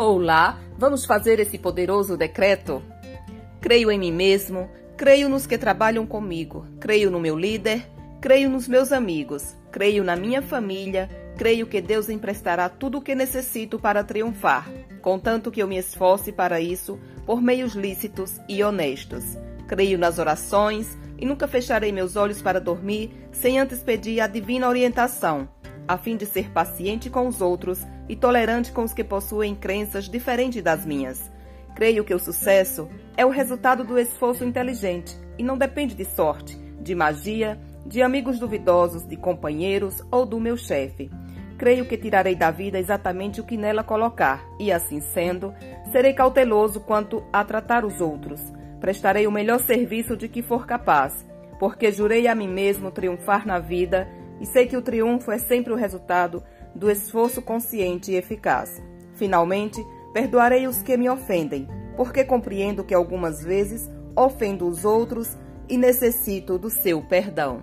Olá, vamos fazer esse poderoso decreto? Creio em mim mesmo, creio nos que trabalham comigo, creio no meu líder, creio nos meus amigos, creio na minha família, creio que Deus emprestará tudo o que necessito para triunfar, contanto que eu me esforce para isso por meios lícitos e honestos. Creio nas orações e nunca fecharei meus olhos para dormir sem antes pedir a divina orientação a fim de ser paciente com os outros e tolerante com os que possuem crenças diferentes das minhas. Creio que o sucesso é o resultado do esforço inteligente e não depende de sorte, de magia, de amigos duvidosos, de companheiros ou do meu chefe. Creio que tirarei da vida exatamente o que nela colocar, e assim sendo, serei cauteloso quanto a tratar os outros. Prestarei o melhor serviço de que for capaz, porque jurei a mim mesmo triunfar na vida e sei que o triunfo é sempre o resultado do esforço consciente e eficaz. Finalmente, perdoarei os que me ofendem, porque compreendo que algumas vezes ofendo os outros e necessito do seu perdão.